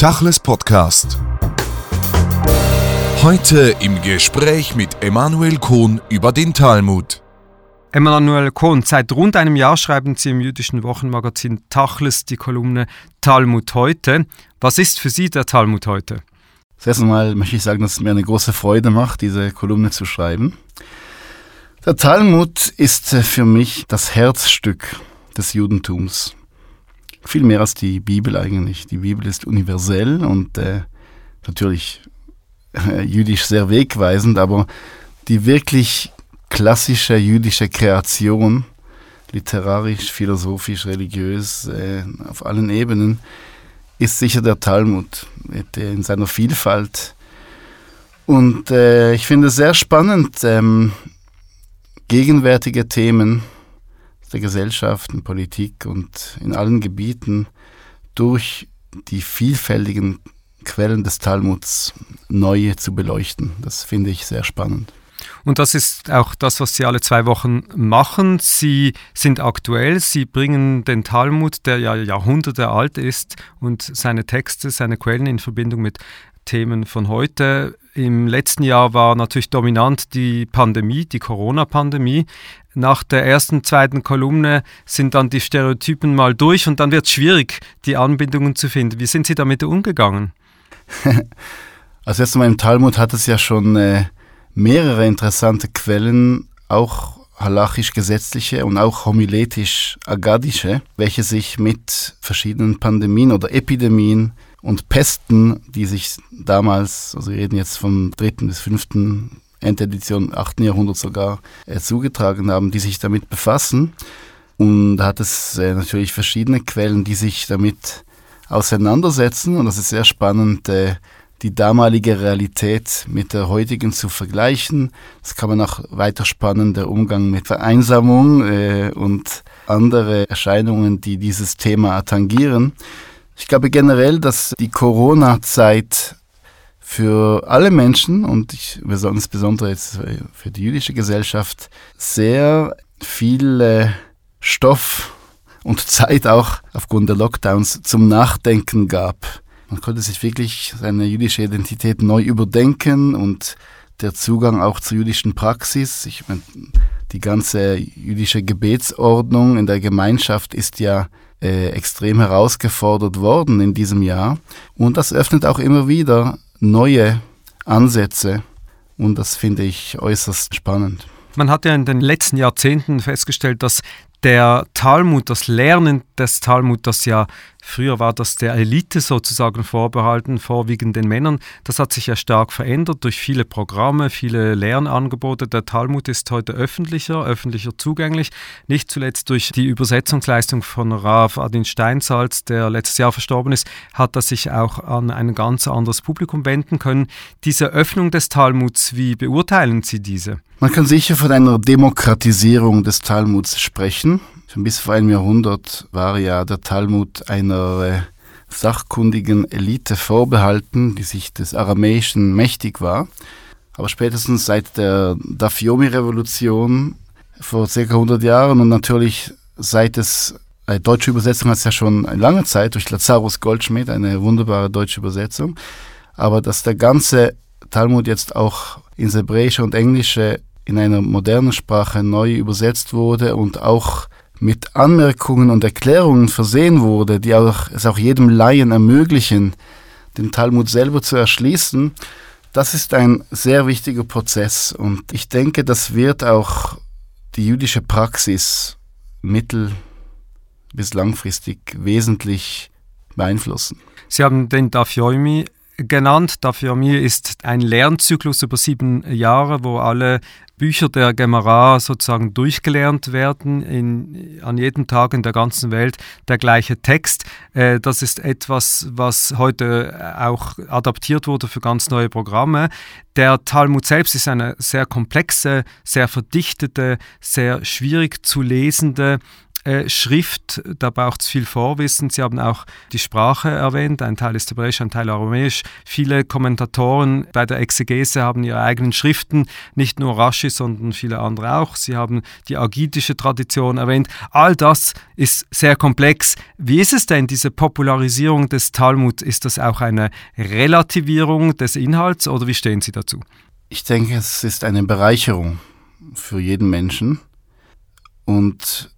Tachles Podcast. Heute im Gespräch mit Emanuel Kohn über den Talmud. Emanuel Kohn, seit rund einem Jahr schreiben Sie im jüdischen Wochenmagazin Tachles die Kolumne Talmud heute. Was ist für Sie der Talmud heute? Zuerst einmal möchte ich sagen, dass es mir eine große Freude macht, diese Kolumne zu schreiben. Der Talmud ist für mich das Herzstück des Judentums. Viel mehr als die Bibel eigentlich. Die Bibel ist universell und äh, natürlich äh, jüdisch sehr wegweisend, aber die wirklich klassische jüdische Kreation, literarisch, philosophisch, religiös, äh, auf allen Ebenen, ist sicher der Talmud äh, in seiner Vielfalt. Und äh, ich finde es sehr spannend, ähm, gegenwärtige Themen der Gesellschaft, in Politik und in allen Gebieten durch die vielfältigen Quellen des Talmuds neu zu beleuchten. Das finde ich sehr spannend. Und das ist auch das, was Sie alle zwei Wochen machen. Sie sind aktuell, Sie bringen den Talmud, der ja Jahrhunderte alt ist, und seine Texte, seine Quellen in Verbindung mit Themen von heute. Im letzten Jahr war natürlich dominant die Pandemie, die Corona-Pandemie. Nach der ersten, zweiten Kolumne sind dann die Stereotypen mal durch und dann wird es schwierig, die Anbindungen zu finden. Wie sind Sie damit umgegangen? also erst einmal im Talmud hat es ja schon äh, mehrere interessante Quellen, auch halachisch-gesetzliche und auch homiletisch-agadische, welche sich mit verschiedenen Pandemien oder Epidemien und Pesten, die sich damals, also wir reden jetzt vom dritten bis fünften Endedition, achten Jahrhundert sogar, äh, zugetragen haben, die sich damit befassen. Und da hat es äh, natürlich verschiedene Quellen, die sich damit auseinandersetzen. Und das ist sehr spannend, äh, die damalige Realität mit der heutigen zu vergleichen. Das kann man auch weiter spannen, der Umgang mit Vereinsamung äh, und andere Erscheinungen, die dieses Thema tangieren. Ich glaube generell, dass die Corona-Zeit für alle Menschen und ich, insbesondere jetzt für die jüdische Gesellschaft sehr viel Stoff und Zeit auch aufgrund der Lockdowns zum Nachdenken gab. Man konnte sich wirklich seine jüdische Identität neu überdenken und der Zugang auch zur jüdischen Praxis. Ich meine, die ganze jüdische Gebetsordnung in der Gemeinschaft ist ja äh, extrem herausgefordert worden in diesem Jahr. Und das öffnet auch immer wieder neue Ansätze. Und das finde ich äußerst spannend. Man hat ja in den letzten Jahrzehnten festgestellt, dass der Talmud, das Lernen des Talmud, das ja früher war das der Elite sozusagen vorbehalten, vorwiegend den Männern, das hat sich ja stark verändert durch viele Programme, viele Lernangebote. Der Talmud ist heute öffentlicher, öffentlicher zugänglich, nicht zuletzt durch die Übersetzungsleistung von Rav Adin Steinsalz, der letztes Jahr verstorben ist, hat er sich auch an ein ganz anderes Publikum wenden können. Diese Öffnung des Talmuds, wie beurteilen Sie diese? Man kann sicher von einer Demokratisierung des Talmuds sprechen. Schon bis vor einem Jahrhundert war ja der Talmud einer äh, sachkundigen Elite vorbehalten, die sich des Aramäischen mächtig war. Aber spätestens seit der Dafyomi-Revolution vor circa 100 Jahren und natürlich seit es eine äh, deutsche Übersetzung hat es ja schon lange Zeit durch Lazarus Goldschmidt, eine wunderbare deutsche Übersetzung. Aber dass der ganze Talmud jetzt auch ins Hebräische und Englische in einer modernen Sprache neu übersetzt wurde und auch mit Anmerkungen und Erklärungen versehen wurde, die auch, es auch jedem Laien ermöglichen, den Talmud selber zu erschließen, das ist ein sehr wichtiger Prozess und ich denke, das wird auch die jüdische Praxis mittel- bis langfristig wesentlich beeinflussen. Sie haben den Dafyomi genannt. Dafyomi ist ein Lernzyklus über sieben Jahre, wo alle Bücher der Gemara sozusagen durchgelernt werden, in, an jedem Tag in der ganzen Welt der gleiche Text. Äh, das ist etwas, was heute auch adaptiert wurde für ganz neue Programme. Der Talmud selbst ist eine sehr komplexe, sehr verdichtete, sehr schwierig zu lesende äh, Schrift, da braucht es viel Vorwissen. Sie haben auch die Sprache erwähnt, ein Teil ist hebräisch, ein Teil aramäisch. Viele Kommentatoren bei der Exegese haben ihre eigenen Schriften, nicht nur Rashi, sondern viele andere auch. Sie haben die agitische Tradition erwähnt. All das ist sehr komplex. Wie ist es denn, diese Popularisierung des Talmud? Ist das auch eine Relativierung des Inhalts oder wie stehen Sie dazu? Ich denke, es ist eine Bereicherung für jeden Menschen. Und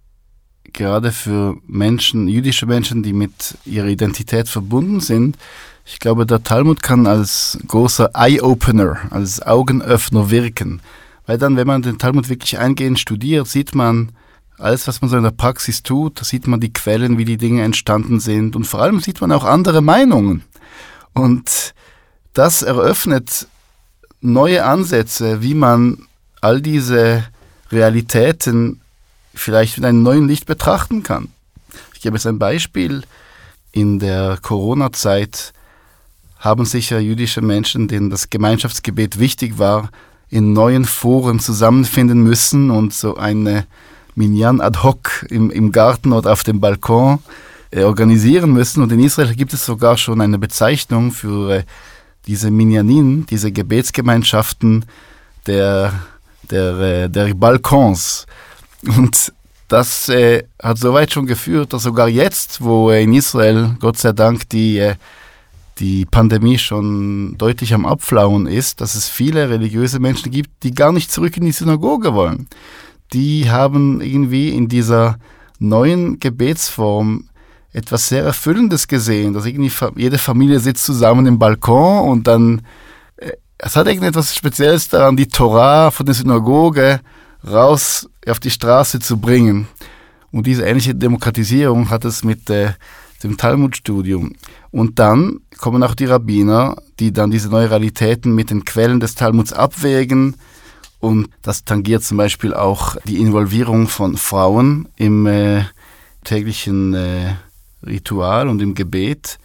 gerade für Menschen, jüdische Menschen, die mit ihrer Identität verbunden sind, ich glaube, der Talmud kann als großer Eye-Opener, als Augenöffner wirken. Weil dann, wenn man den Talmud wirklich eingehend studiert, sieht man alles, was man so in der Praxis tut, da sieht man die Quellen, wie die Dinge entstanden sind und vor allem sieht man auch andere Meinungen. Und das eröffnet neue Ansätze, wie man all diese Realitäten vielleicht mit einem neuen Licht betrachten kann. Ich gebe es ein Beispiel. In der Corona-Zeit haben sicher jüdische Menschen, denen das Gemeinschaftsgebet wichtig war, in neuen Foren zusammenfinden müssen und so eine Minyan ad hoc im, im Garten oder auf dem Balkon äh, organisieren müssen. Und in Israel gibt es sogar schon eine Bezeichnung für äh, diese Minyanin, diese Gebetsgemeinschaften der, der, äh, der Balkons. Und das äh, hat soweit schon geführt, dass sogar jetzt, wo äh, in Israel, Gott sei Dank, die, äh, die Pandemie schon deutlich am Abflauen ist, dass es viele religiöse Menschen gibt, die gar nicht zurück in die Synagoge wollen. Die haben irgendwie in dieser neuen Gebetsform etwas sehr Erfüllendes gesehen, dass irgendwie jede Familie sitzt zusammen im Balkon und dann, äh, es hat irgendetwas Spezielles daran, die Torah von der Synagoge raus auf die Straße zu bringen. Und diese ähnliche Demokratisierung hat es mit äh, dem Talmudstudium. Und dann kommen auch die Rabbiner, die dann diese neuen Realitäten mit den Quellen des Talmuds abwägen. Und das tangiert zum Beispiel auch die Involvierung von Frauen im äh, täglichen äh, Ritual und im Gebet.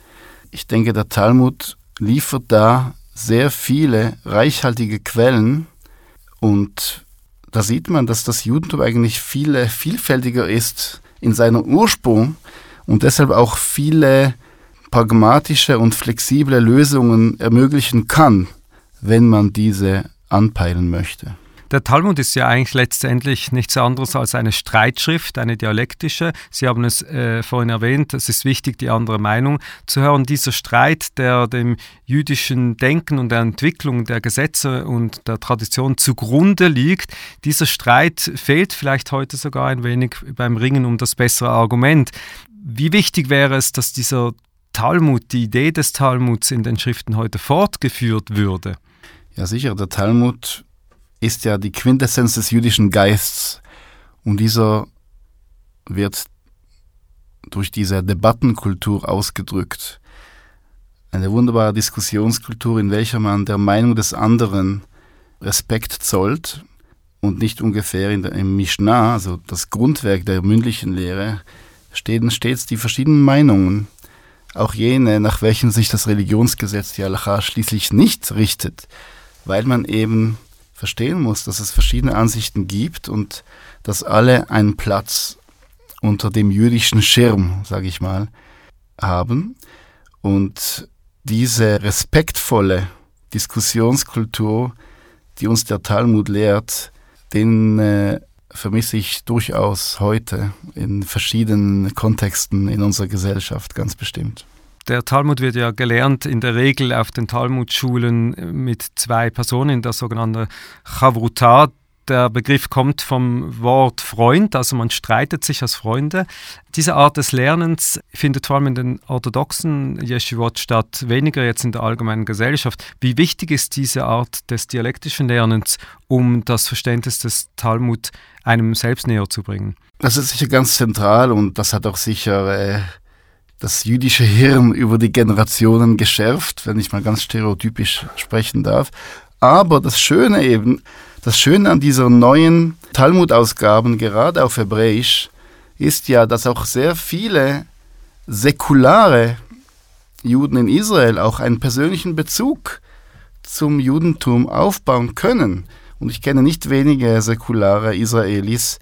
Ich denke, der Talmud liefert da sehr viele reichhaltige Quellen und da sieht man, dass das Judentum eigentlich viel vielfältiger ist in seinem Ursprung und deshalb auch viele pragmatische und flexible Lösungen ermöglichen kann, wenn man diese anpeilen möchte. Der Talmud ist ja eigentlich letztendlich nichts anderes als eine Streitschrift, eine dialektische. Sie haben es äh, vorhin erwähnt, es ist wichtig, die andere Meinung zu hören. Dieser Streit, der dem jüdischen Denken und der Entwicklung der Gesetze und der Tradition zugrunde liegt, dieser Streit fehlt vielleicht heute sogar ein wenig beim Ringen um das bessere Argument. Wie wichtig wäre es, dass dieser Talmud, die Idee des Talmuds in den Schriften heute fortgeführt würde? Ja, sicher. Der Talmud ist ja die Quintessenz des jüdischen Geists. Und dieser wird durch diese Debattenkultur ausgedrückt. Eine wunderbare Diskussionskultur, in welcher man der Meinung des anderen Respekt zollt und nicht ungefähr in der, im Mishnah, also das Grundwerk der mündlichen Lehre, stehen stets die verschiedenen Meinungen, auch jene, nach welchen sich das Religionsgesetz, die Allah schließlich nicht richtet, weil man eben verstehen muss, dass es verschiedene Ansichten gibt und dass alle einen Platz unter dem jüdischen Schirm, sage ich mal, haben. Und diese respektvolle Diskussionskultur, die uns der Talmud lehrt, den äh, vermisse ich durchaus heute in verschiedenen Kontexten in unserer Gesellschaft ganz bestimmt. Der Talmud wird ja gelernt in der Regel auf den Talmudschulen mit zwei Personen, der sogenannten Chavruta. Der Begriff kommt vom Wort Freund, also man streitet sich als Freunde. Diese Art des Lernens findet vor allem in den orthodoxen Yeshivot statt, weniger jetzt in der allgemeinen Gesellschaft. Wie wichtig ist diese Art des dialektischen Lernens, um das Verständnis des Talmud einem selbst näher zu bringen? Das ist sicher ganz zentral und das hat auch sicher äh, das jüdische Hirn über die Generationen geschärft, wenn ich mal ganz stereotypisch sprechen darf. Aber das Schöne eben, das Schöne an dieser neuen Talmud-Ausgaben, gerade auf Hebräisch, ist ja, dass auch sehr viele säkulare Juden in Israel auch einen persönlichen Bezug zum Judentum aufbauen können. Und ich kenne nicht wenige säkulare Israelis,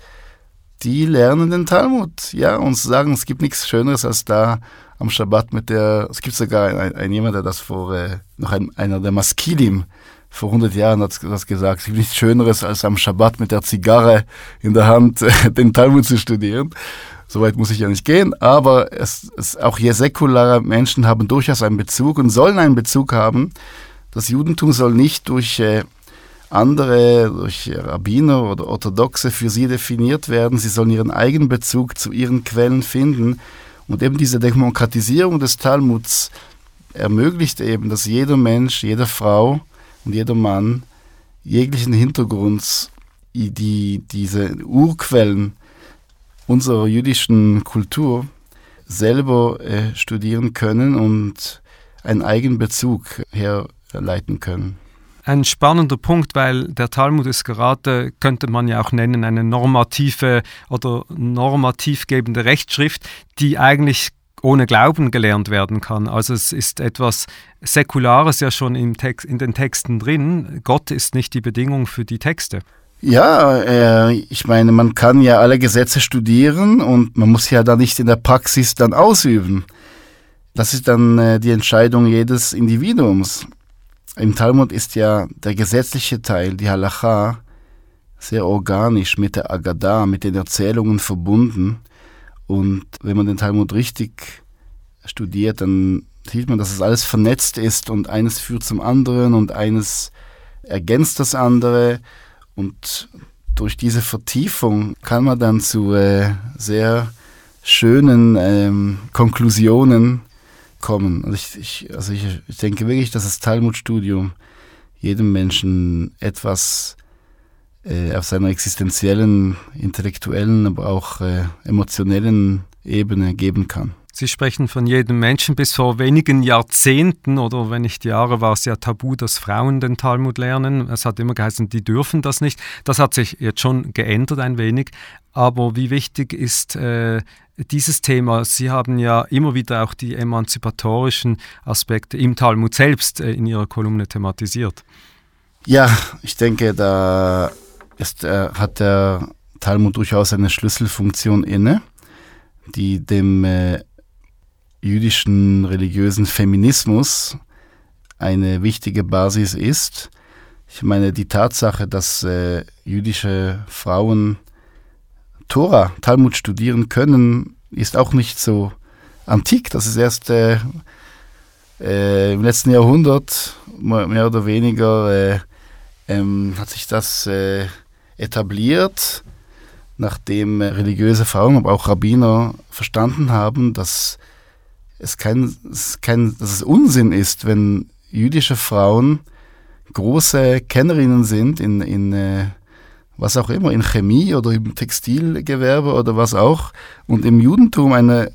die lernen den Talmud, ja, und sagen, es gibt nichts Schöneres als da am Schabbat mit der, es gibt sogar ein, ein jemand, der das vor, äh, noch ein, einer der Maskilim vor 100 Jahren hat das gesagt, es gibt nichts Schöneres als am Schabbat mit der Zigarre in der Hand den Talmud zu studieren. Soweit muss ich ja nicht gehen, aber es, es, auch hier säkulare Menschen haben durchaus einen Bezug und sollen einen Bezug haben. Das Judentum soll nicht durch äh, andere, durch Rabbiner oder Orthodoxe für sie definiert werden. Sie sollen ihren eigenen Bezug zu ihren Quellen finden. Und eben diese Demokratisierung des Talmuds ermöglicht eben, dass jeder Mensch, jede Frau und jeder Mann jeglichen Hintergrunds die, diese Urquellen unserer jüdischen Kultur selber äh, studieren können und einen eigenen Bezug herleiten können ein spannender Punkt, weil der Talmud ist gerade, könnte man ja auch nennen, eine normative oder normativ gebende Rechtsschrift, die eigentlich ohne Glauben gelernt werden kann. Also es ist etwas Säkulares ja schon im Text, in den Texten drin. Gott ist nicht die Bedingung für die Texte. Ja, äh, ich meine, man kann ja alle Gesetze studieren und man muss ja da nicht in der Praxis dann ausüben. Das ist dann äh, die Entscheidung jedes Individuums. Im Talmud ist ja der gesetzliche Teil, die Halacha, sehr organisch mit der Agada, mit den Erzählungen verbunden. Und wenn man den Talmud richtig studiert, dann sieht man, dass es alles vernetzt ist und eines führt zum anderen und eines ergänzt das andere. Und durch diese Vertiefung kann man dann zu äh, sehr schönen ähm, Konklusionen kommen. Also ich, ich, also ich, ich denke wirklich, dass das Talmud-Studium jedem Menschen etwas äh, auf seiner existenziellen, intellektuellen, aber auch äh, emotionellen Ebene geben kann. Sie sprechen von jedem Menschen. Bis vor wenigen Jahrzehnten oder wenn nicht Jahre war es ja tabu, dass Frauen den Talmud lernen. Es hat immer geheißen, die dürfen das nicht. Das hat sich jetzt schon geändert ein wenig. Aber wie wichtig ist äh, dieses Thema? Sie haben ja immer wieder auch die emanzipatorischen Aspekte im Talmud selbst äh, in Ihrer Kolumne thematisiert. Ja, ich denke, da ist, äh, hat der Talmud durchaus eine Schlüsselfunktion inne, die dem äh, jüdischen religiösen Feminismus eine wichtige Basis ist. Ich meine, die Tatsache, dass äh, jüdische Frauen Tora, Talmud studieren können, ist auch nicht so antik. Das ist erst äh, äh, im letzten Jahrhundert, mehr oder weniger, äh, ähm, hat sich das äh, etabliert, nachdem religiöse Frauen, aber auch Rabbiner verstanden haben, dass es kein, es kein, dass es Unsinn ist, wenn jüdische Frauen große Kennerinnen sind in, in äh, was auch immer, in Chemie oder im Textilgewerbe oder was auch, und im Judentum eine,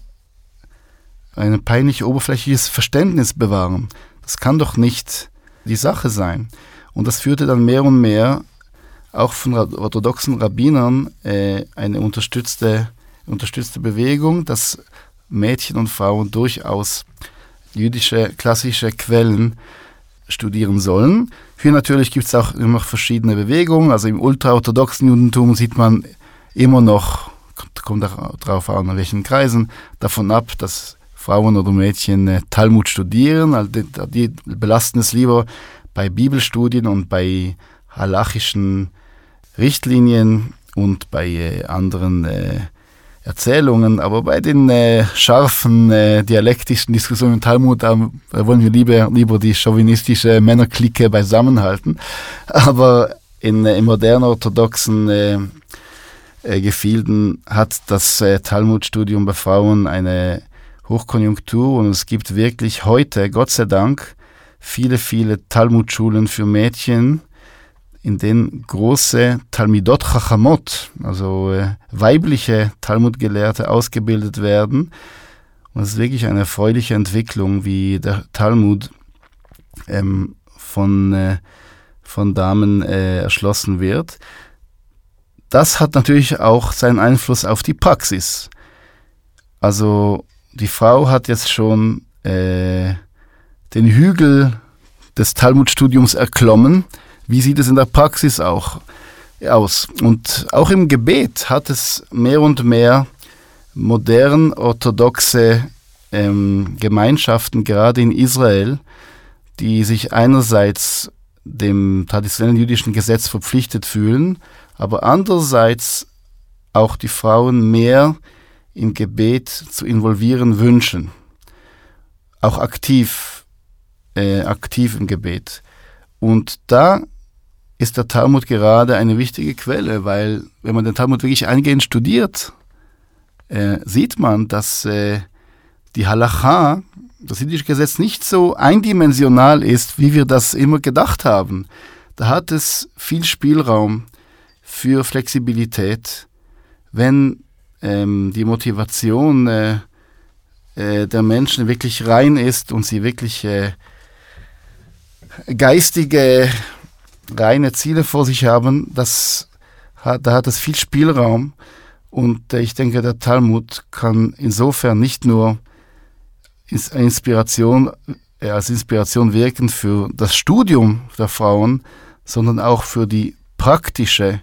ein peinlich oberflächliches Verständnis bewahren. Das kann doch nicht die Sache sein. Und das führte dann mehr und mehr auch von orthodoxen Rabbinern äh, eine unterstützte, unterstützte Bewegung, dass Mädchen und Frauen durchaus jüdische klassische Quellen studieren sollen. Hier natürlich gibt es auch immer verschiedene Bewegungen. Also im ultraorthodoxen Judentum sieht man immer noch, kommt darauf an, in welchen Kreisen, davon ab, dass Frauen oder Mädchen äh, Talmud studieren. Also die, die belasten es lieber bei Bibelstudien und bei halachischen Richtlinien und bei äh, anderen äh, Erzählungen, aber bei den äh, scharfen äh, dialektischen Diskussionen im Talmud, da wollen wir lieber, lieber die chauvinistische Männerklicke beisammenhalten. Aber in, äh, in modernen orthodoxen äh, äh, Gefilden hat das äh, Talmudstudium bei Frauen eine Hochkonjunktur und es gibt wirklich heute, Gott sei Dank, viele, viele Talmudschulen für Mädchen, in denen große Talmidot Chachamot, also äh, weibliche Talmudgelehrte, ausgebildet werden. Und es ist wirklich eine erfreuliche Entwicklung, wie der Talmud ähm, von, äh, von Damen äh, erschlossen wird. Das hat natürlich auch seinen Einfluss auf die Praxis. Also die Frau hat jetzt schon äh, den Hügel des Talmudstudiums erklommen wie sieht es in der Praxis auch? aus. Und auch im Gebet hat es mehr und mehr modern orthodoxe ähm, Gemeinschaften, gerade in Israel, die sich einerseits dem traditionellen jüdischen Gesetz verpflichtet fühlen, aber andererseits auch die Frauen mehr im Gebet zu involvieren wünschen. Auch aktiv, äh, aktiv im Gebet. Und da ist der Talmud gerade eine wichtige Quelle, weil wenn man den Talmud wirklich eingehend studiert, äh, sieht man, dass äh, die Halacha, das jüdische Gesetz, nicht so eindimensional ist, wie wir das immer gedacht haben. Da hat es viel Spielraum für Flexibilität, wenn ähm, die Motivation äh, äh, der Menschen wirklich rein ist und sie wirklich äh, geistige, reine Ziele vor sich haben, das hat, da hat es viel Spielraum. Und ich denke, der Talmud kann insofern nicht nur Inspiration, äh, als Inspiration wirken für das Studium der Frauen, sondern auch für die praktische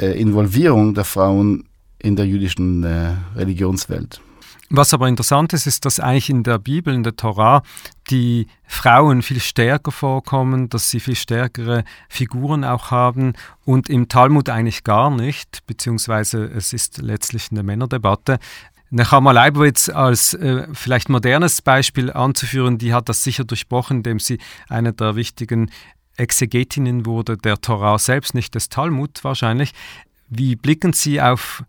äh, Involvierung der Frauen in der jüdischen äh, Religionswelt. Was aber interessant ist, ist, dass eigentlich in der Bibel, in der Torah, die Frauen viel stärker vorkommen, dass sie viel stärkere Figuren auch haben und im Talmud eigentlich gar nicht, beziehungsweise es ist letztlich eine Männerdebatte. Nechama Leibowitz als äh, vielleicht modernes Beispiel anzuführen, die hat das sicher durchbrochen, indem sie eine der wichtigen Exegetinnen wurde, der Torah selbst, nicht des Talmud wahrscheinlich. Wie blicken Sie auf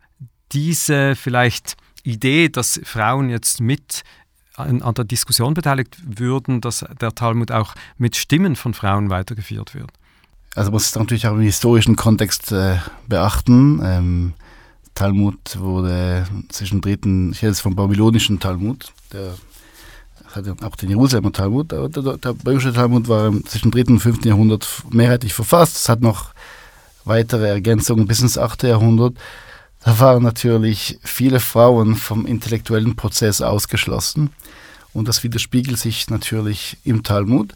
diese vielleicht Idee, dass Frauen jetzt mit an, an der Diskussion beteiligt würden, dass der Talmud auch mit Stimmen von Frauen weitergeführt wird? Also muss es natürlich auch im historischen Kontext äh, beachten. Ähm, Talmud wurde zwischen dritten, ich rede jetzt vom babylonischen Talmud, der hatte auch den Jerusalemer Talmud, aber der, der babylonische Talmud war zwischen dritten und fünften Jahrhundert mehrheitlich verfasst. Es hat noch weitere Ergänzungen bis ins achte Jahrhundert. Da waren natürlich viele Frauen vom intellektuellen Prozess ausgeschlossen und das widerspiegelt sich natürlich im Talmud.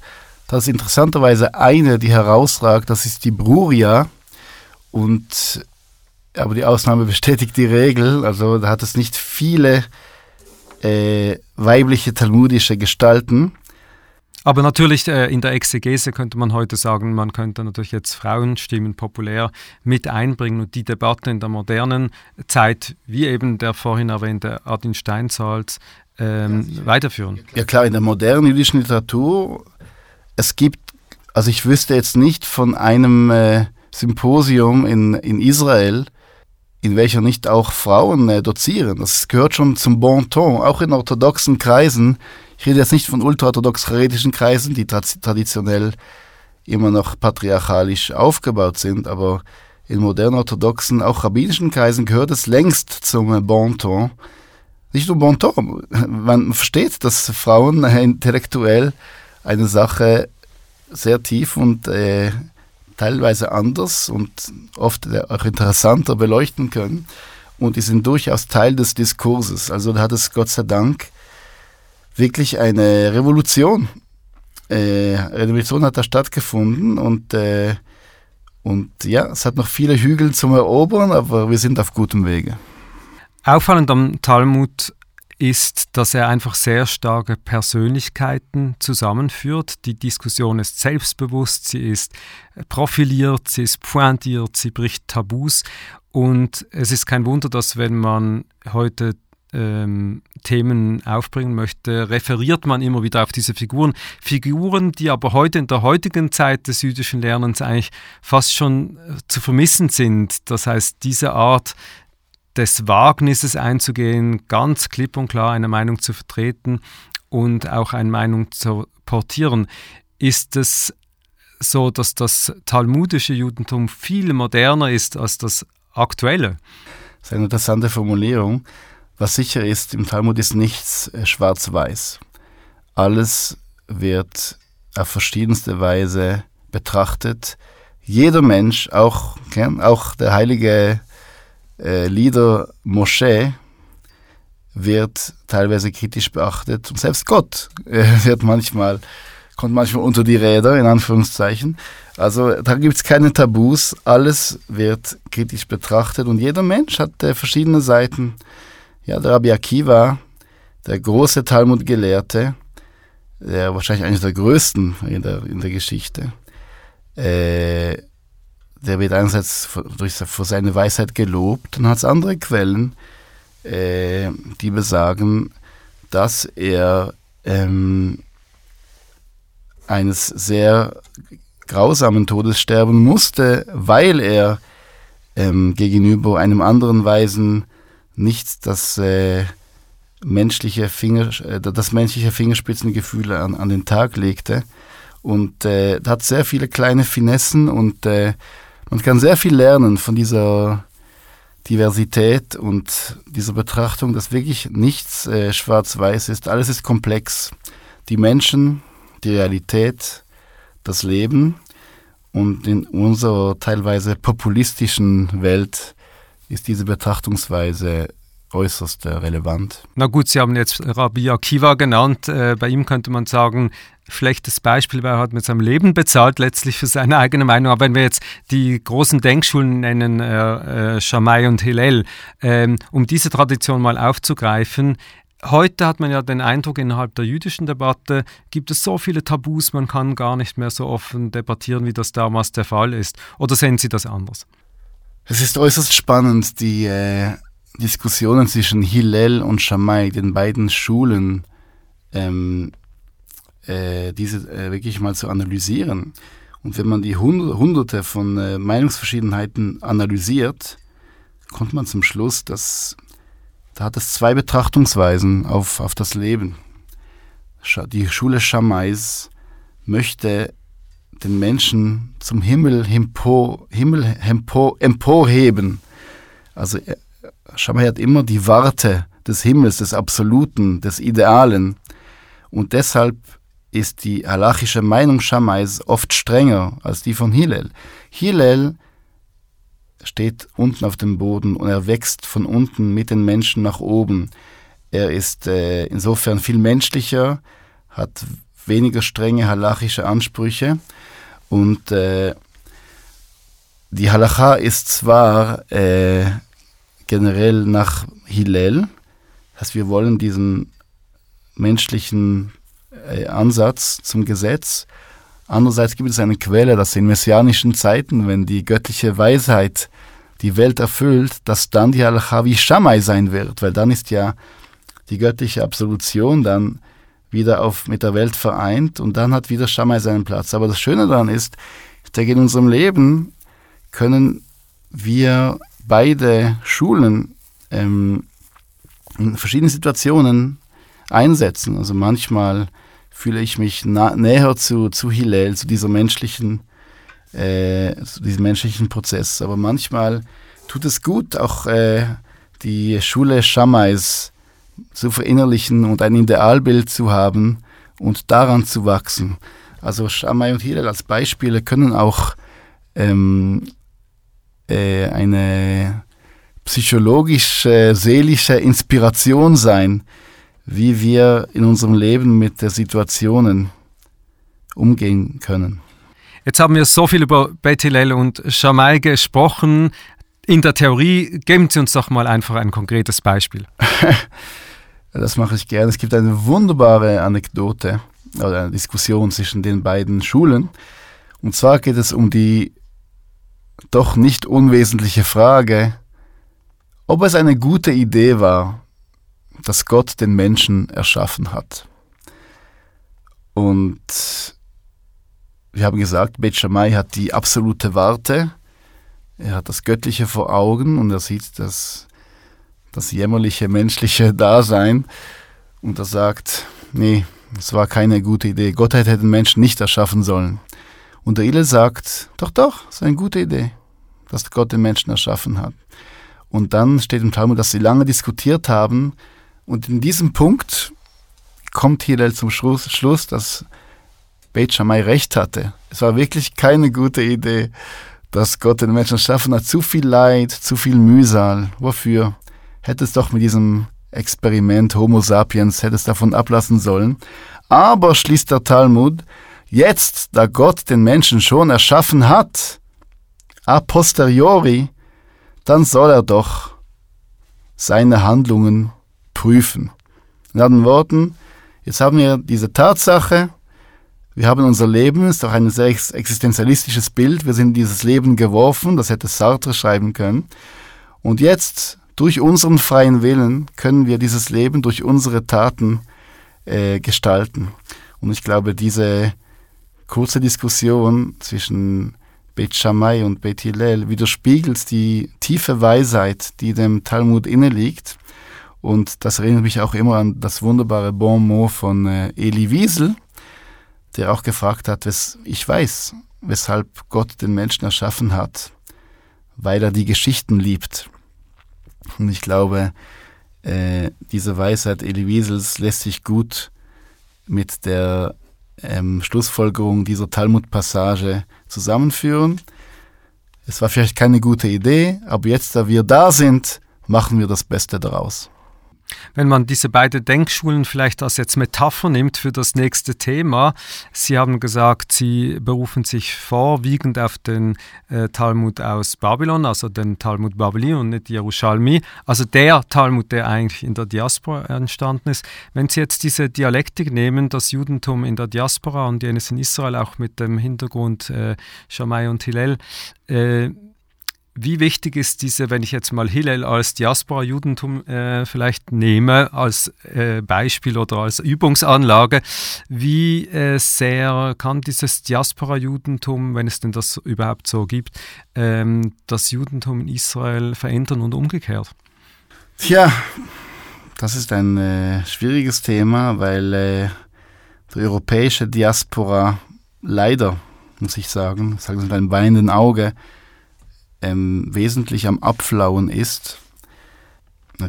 Das ist interessanterweise eine, die herausragt, das ist die Bruria und aber die Ausnahme bestätigt die Regel. Also da hat es nicht viele äh, weibliche talmudische Gestalten. Aber natürlich äh, in der Exegese könnte man heute sagen, man könnte natürlich jetzt Frauenstimmen populär mit einbringen und die Debatte in der modernen Zeit, wie eben der vorhin erwähnte Adin Steinsalz, ähm, ja, weiterführen. Ja klar, in der modernen jüdischen Literatur, es gibt, also ich wüsste jetzt nicht von einem äh, Symposium in, in Israel, in welcher nicht auch Frauen äh, dozieren. Das gehört schon zum Bon Ton, auch in orthodoxen Kreisen. Ich rede jetzt nicht von ultraorthodox-charetischen Kreisen, die tra traditionell immer noch patriarchalisch aufgebaut sind, aber in modernen orthodoxen, auch rabbinischen Kreisen gehört es längst zum äh, Bon Ton. Nicht nur Bon Ton, man versteht, dass Frauen äh, intellektuell eine Sache sehr tief und äh, teilweise anders und oft auch interessanter beleuchten können. Und die sind durchaus Teil des Diskurses. Also da hat es Gott sei Dank wirklich eine Revolution. Äh, Revolution hat da stattgefunden und, äh, und ja, es hat noch viele Hügel zum Erobern, aber wir sind auf gutem Wege. Auffallend am Talmud ist, dass er einfach sehr starke Persönlichkeiten zusammenführt. Die Diskussion ist selbstbewusst, sie ist profiliert, sie ist pointiert, sie bricht Tabus. Und es ist kein Wunder, dass wenn man heute ähm, Themen aufbringen möchte, referiert man immer wieder auf diese Figuren. Figuren, die aber heute in der heutigen Zeit des jüdischen Lernens eigentlich fast schon äh, zu vermissen sind. Das heißt, diese Art des Wagnisses einzugehen, ganz klipp und klar eine Meinung zu vertreten und auch eine Meinung zu portieren, ist es so, dass das talmudische Judentum viel moderner ist als das aktuelle. Das ist eine interessante Formulierung. Was sicher ist, im Talmud ist nichts äh, schwarz-weiß. Alles wird auf verschiedenste Weise betrachtet. Jeder Mensch, auch, auch der heilige äh, Lieder Moschee wird teilweise kritisch beachtet und selbst Gott äh, wird manchmal kommt manchmal unter die Räder, in Anführungszeichen. Also da gibt es keine Tabus, alles wird kritisch betrachtet und jeder Mensch hat äh, verschiedene Seiten. Ja, der Rabbi Akiva, der große Talmud-Gelehrte, der wahrscheinlich einer der größten in der, in der Geschichte, äh, der wird einerseits durch, für seine Weisheit gelobt, dann hat es andere Quellen, äh, die besagen, dass er ähm, eines sehr grausamen Todes sterben musste, weil er ähm, gegenüber einem anderen Weisen nicht das äh, menschliche Finger, äh, das menschliche Fingerspitzengefühl an, an den Tag legte und äh, hat sehr viele kleine Finessen und äh, man kann sehr viel lernen von dieser Diversität und dieser Betrachtung, dass wirklich nichts äh, schwarz-weiß ist, alles ist komplex. Die Menschen, die Realität, das Leben und in unserer teilweise populistischen Welt ist diese Betrachtungsweise äußerst relevant. Na gut, Sie haben jetzt Rabbi Akiva genannt. Äh, bei ihm könnte man sagen, schlechtes Beispiel, weil er hat mit seinem Leben bezahlt, letztlich für seine eigene Meinung. Aber wenn wir jetzt die großen Denkschulen nennen, äh, äh, Shammai und Hillel, äh, um diese Tradition mal aufzugreifen, Heute hat man ja den Eindruck, innerhalb der jüdischen Debatte gibt es so viele Tabus, man kann gar nicht mehr so offen debattieren, wie das damals der Fall ist. Oder sehen Sie das anders? Es ist äußerst spannend, die äh, Diskussionen zwischen Hillel und Shammai, den beiden Schulen, ähm, äh, diese äh, wirklich mal zu analysieren. Und wenn man die Hunderte von äh, Meinungsverschiedenheiten analysiert, kommt man zum Schluss, dass da hat es zwei Betrachtungsweisen auf, auf das Leben. Die Schule Schamais möchte den Menschen zum Himmel, empo, Himmel empo, emporheben. Also Schamai hat immer die Warte des Himmels, des Absoluten, des Idealen. Und deshalb ist die halachische Meinung Schamais oft strenger als die von Hillel. Hillel steht unten auf dem Boden und er wächst von unten mit den Menschen nach oben. Er ist äh, insofern viel menschlicher, hat weniger strenge halachische Ansprüche und äh, die Halacha ist zwar äh, generell nach Hillel, dass wir wollen diesen menschlichen äh, Ansatz zum Gesetz. Andererseits gibt es eine Quelle, dass in messianischen Zeiten, wenn die göttliche Weisheit die Welt erfüllt, dass dann die Halacha wie Shammai sein wird, weil dann ist ja die göttliche Absolution dann wieder auf, mit der Welt vereint und dann hat wieder Shammai seinen Platz. Aber das Schöne daran ist, ich denke, in unserem Leben können wir beide Schulen ähm, in verschiedenen Situationen einsetzen. Also manchmal fühle ich mich näher zu, zu Hillel, zu dieser menschlichen äh, diesen menschlichen Prozess. Aber manchmal tut es gut, auch äh, die Schule Shammais zu verinnerlichen und ein Idealbild zu haben und daran zu wachsen. Also Shammai und Hillel als Beispiele können auch ähm, äh, eine psychologische, seelische Inspiration sein, wie wir in unserem Leben mit den Situationen umgehen können. Jetzt haben wir so viel über Beth Hillel und Shammai gesprochen. In der Theorie geben Sie uns doch mal einfach ein konkretes Beispiel. das mache ich gerne. Es gibt eine wunderbare Anekdote oder eine Diskussion zwischen den beiden Schulen. Und zwar geht es um die doch nicht unwesentliche Frage, ob es eine gute Idee war, dass Gott den Menschen erschaffen hat. Und wir haben gesagt, Bet Shammai hat die absolute Warte. Er hat das Göttliche vor Augen und er sieht das, das jämmerliche menschliche Dasein. Und er sagt, nee, es war keine gute Idee. Gott hätte den Menschen nicht erschaffen sollen. Und der Ile sagt, doch, doch, es ist eine gute Idee, dass Gott den Menschen erschaffen hat. Und dann steht im Talmud, dass sie lange diskutiert haben. Und in diesem Punkt kommt Hillel zum Schluss, Schluss dass Beit Shammai recht hatte. Es war wirklich keine gute Idee, dass Gott den Menschen erschaffen hat. Zu viel Leid, zu viel Mühsal. Wofür? Hätte es doch mit diesem Experiment Homo sapiens, hätte es davon ablassen sollen. Aber schließt der Talmud, Jetzt, da Gott den Menschen schon erschaffen hat, a posteriori, dann soll er doch seine Handlungen prüfen. In anderen Worten, jetzt haben wir diese Tatsache, wir haben unser Leben, ist doch ein sehr existenzialistisches Bild, wir sind in dieses Leben geworfen, das hätte Sartre schreiben können. Und jetzt, durch unseren freien Willen, können wir dieses Leben durch unsere Taten äh, gestalten. Und ich glaube, diese kurze Diskussion zwischen Beit Shammai und Beit Hillel widerspiegelt die tiefe Weisheit, die dem Talmud inne liegt. Und das erinnert mich auch immer an das wunderbare Bon mot von äh, Eli Wiesel, der auch gefragt hat, wes ich weiß, weshalb Gott den Menschen erschaffen hat, weil er die Geschichten liebt. Und ich glaube, äh, diese Weisheit Eli Wiesels lässt sich gut mit der ähm, Schlussfolgerung dieser Talmud-Passage zusammenführen. Es war vielleicht keine gute Idee, aber jetzt, da wir da sind, machen wir das Beste daraus. Wenn man diese beiden Denkschulen vielleicht als jetzt Metapher nimmt für das nächste Thema, Sie haben gesagt, Sie berufen sich vorwiegend auf den äh, Talmud aus Babylon, also den Talmud Babylon und nicht Jerusalmi, also der Talmud, der eigentlich in der Diaspora entstanden ist. Wenn Sie jetzt diese Dialektik nehmen, das Judentum in der Diaspora und jenes in Israel auch mit dem Hintergrund äh, Shammai und Hillel, äh, wie wichtig ist diese, wenn ich jetzt mal Hillel als Diaspora-Judentum äh, vielleicht nehme, als äh, Beispiel oder als Übungsanlage, wie äh, sehr kann dieses Diaspora-Judentum, wenn es denn das überhaupt so gibt, ähm, das Judentum in Israel verändern und umgekehrt? Tja, das ist ein äh, schwieriges Thema, weil äh, die europäische Diaspora leider, muss ich sagen, sagen Sie mit einem weinenden Auge, ähm, wesentlich am Abflauen ist.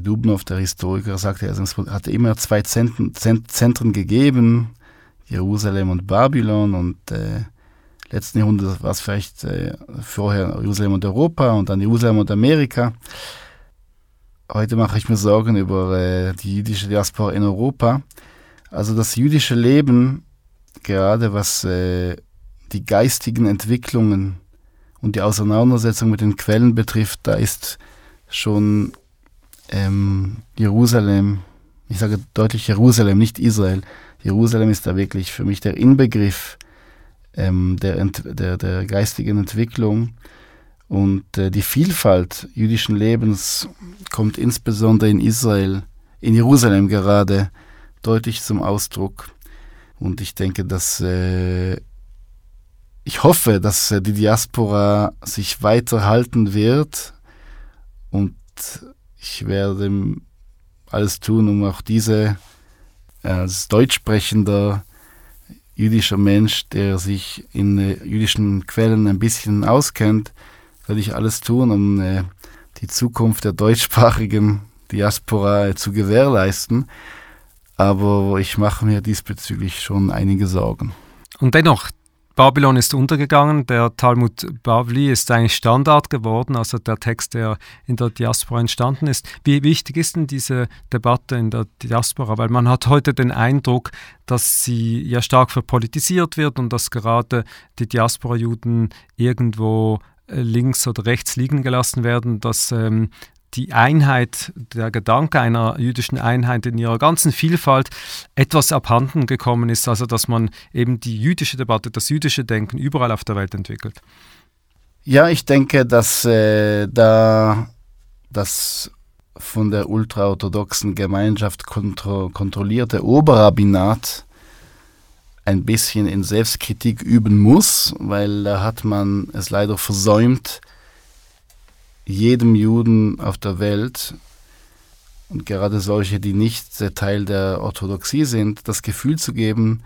Dubnov, der Historiker, sagte, es hatte immer zwei Zentren, Zentren gegeben, Jerusalem und Babylon und äh, letzten Jahrhundert war es vielleicht äh, vorher Jerusalem und Europa und dann Jerusalem und Amerika. Heute mache ich mir Sorgen über äh, die jüdische Diaspora in Europa. Also das jüdische Leben, gerade was äh, die geistigen Entwicklungen und die Auseinandersetzung mit den Quellen betrifft, da ist schon ähm, Jerusalem, ich sage deutlich Jerusalem, nicht Israel. Jerusalem ist da wirklich für mich der Inbegriff ähm, der, der, der geistigen Entwicklung. Und äh, die Vielfalt jüdischen Lebens kommt insbesondere in Israel, in Jerusalem gerade, deutlich zum Ausdruck. Und ich denke, dass äh, ich hoffe, dass äh, die Diaspora sich weiter halten wird und ich werde alles tun, um auch diese äh, als deutsch sprechender jüdischer Mensch, der sich in äh, jüdischen Quellen ein bisschen auskennt, werde ich alles tun, um die Zukunft der deutschsprachigen Diaspora zu gewährleisten. Aber ich mache mir diesbezüglich schon einige Sorgen. Und dennoch, Babylon ist untergegangen, der Talmud Bavli ist eigentlich Standard geworden, also der Text, der in der Diaspora entstanden ist. Wie wichtig ist denn diese Debatte in der Diaspora? Weil man hat heute den Eindruck, dass sie ja stark verpolitisiert wird und dass gerade die Diaspora-Juden irgendwo äh, links oder rechts liegen gelassen werden, dass ähm, die Einheit, der Gedanke einer jüdischen Einheit in ihrer ganzen Vielfalt etwas abhanden gekommen ist, also dass man eben die jüdische Debatte, das jüdische Denken überall auf der Welt entwickelt. Ja, ich denke, dass äh, da das von der ultraorthodoxen Gemeinschaft kontro kontrollierte Oberrabbinat ein bisschen in Selbstkritik üben muss, weil da hat man es leider versäumt, jedem Juden auf der Welt und gerade solche, die nicht Teil der Orthodoxie sind, das Gefühl zu geben,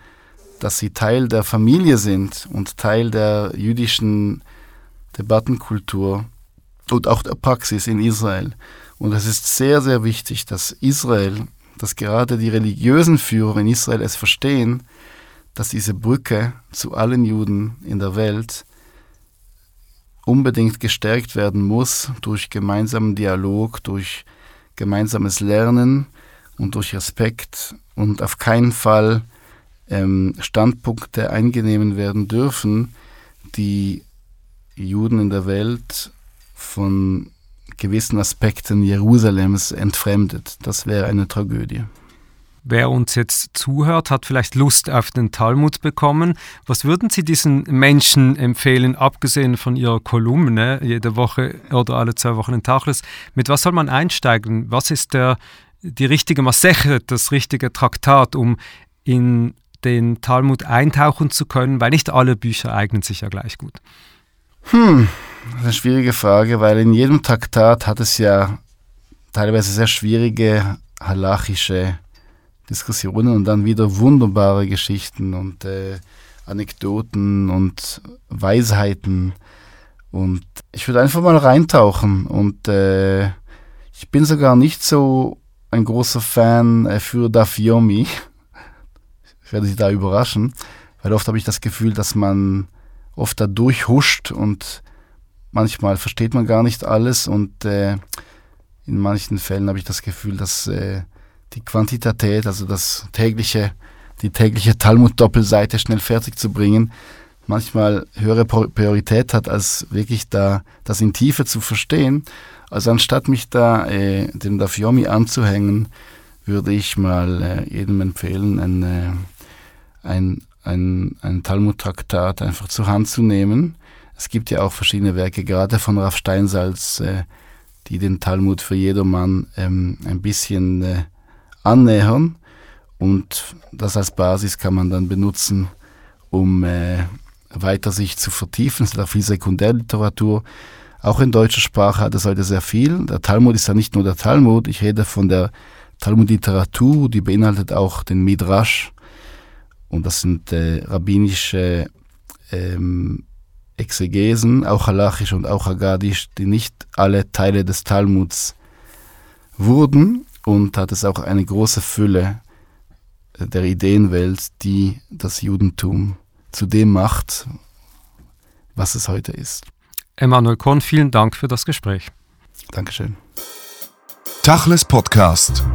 dass sie Teil der Familie sind und Teil der jüdischen Debattenkultur und auch der Praxis in Israel. Und es ist sehr, sehr wichtig, dass Israel, dass gerade die religiösen Führer in Israel es verstehen, dass diese Brücke zu allen Juden in der Welt unbedingt gestärkt werden muss durch gemeinsamen Dialog, durch gemeinsames Lernen und durch Respekt und auf keinen Fall ähm, Standpunkte eingenehmen werden dürfen, die Juden in der Welt von gewissen Aspekten Jerusalems entfremdet. Das wäre eine Tragödie. Wer uns jetzt zuhört, hat vielleicht Lust auf den Talmud bekommen. Was würden Sie diesen Menschen empfehlen, abgesehen von Ihrer Kolumne, jede Woche oder alle zwei Wochen in Tachlis? Mit was soll man einsteigen? Was ist der, die richtige Maseche, das richtige Traktat, um in den Talmud eintauchen zu können? Weil nicht alle Bücher eignen sich ja gleich gut. Hm, das ist eine schwierige Frage, weil in jedem Traktat hat es ja teilweise sehr schwierige halachische Diskussionen und dann wieder wunderbare Geschichten und äh, Anekdoten und Weisheiten. Und ich würde einfach mal reintauchen. Und äh, ich bin sogar nicht so ein großer Fan äh, für Dafyomi. Ich werde Sie da überraschen, weil oft habe ich das Gefühl, dass man oft da durchhuscht und manchmal versteht man gar nicht alles und äh, in manchen Fällen habe ich das Gefühl, dass äh, die Quantität, also das tägliche, die tägliche Talmud-Doppelseite schnell fertig zu bringen, manchmal höhere Priorität hat, als wirklich da das in Tiefe zu verstehen. Also anstatt mich da äh, dem Dafyomi anzuhängen, würde ich mal äh, jedem empfehlen, ein, äh, ein, ein, ein Talmud-Traktat einfach zur Hand zu nehmen. Es gibt ja auch verschiedene Werke, gerade von Raff Steinsalz, äh, die den Talmud für jedermann ähm, ein bisschen äh, annähern und das als Basis kann man dann benutzen, um äh, weiter sich zu vertiefen. Es ist auch viel Sekundärliteratur. Auch in deutscher Sprache hat es heute sehr viel. Der Talmud ist ja nicht nur der Talmud, ich rede von der Talmud-Literatur, die beinhaltet auch den Midrash und das sind äh, rabbinische ähm, Exegesen, auch halachisch und auch agadisch, die nicht alle Teile des Talmuds wurden, und hat es auch eine große Fülle der Ideenwelt, die das Judentum zu dem macht, was es heute ist. Emanuel Kohn, vielen Dank für das Gespräch. Dankeschön. Tachles Podcast.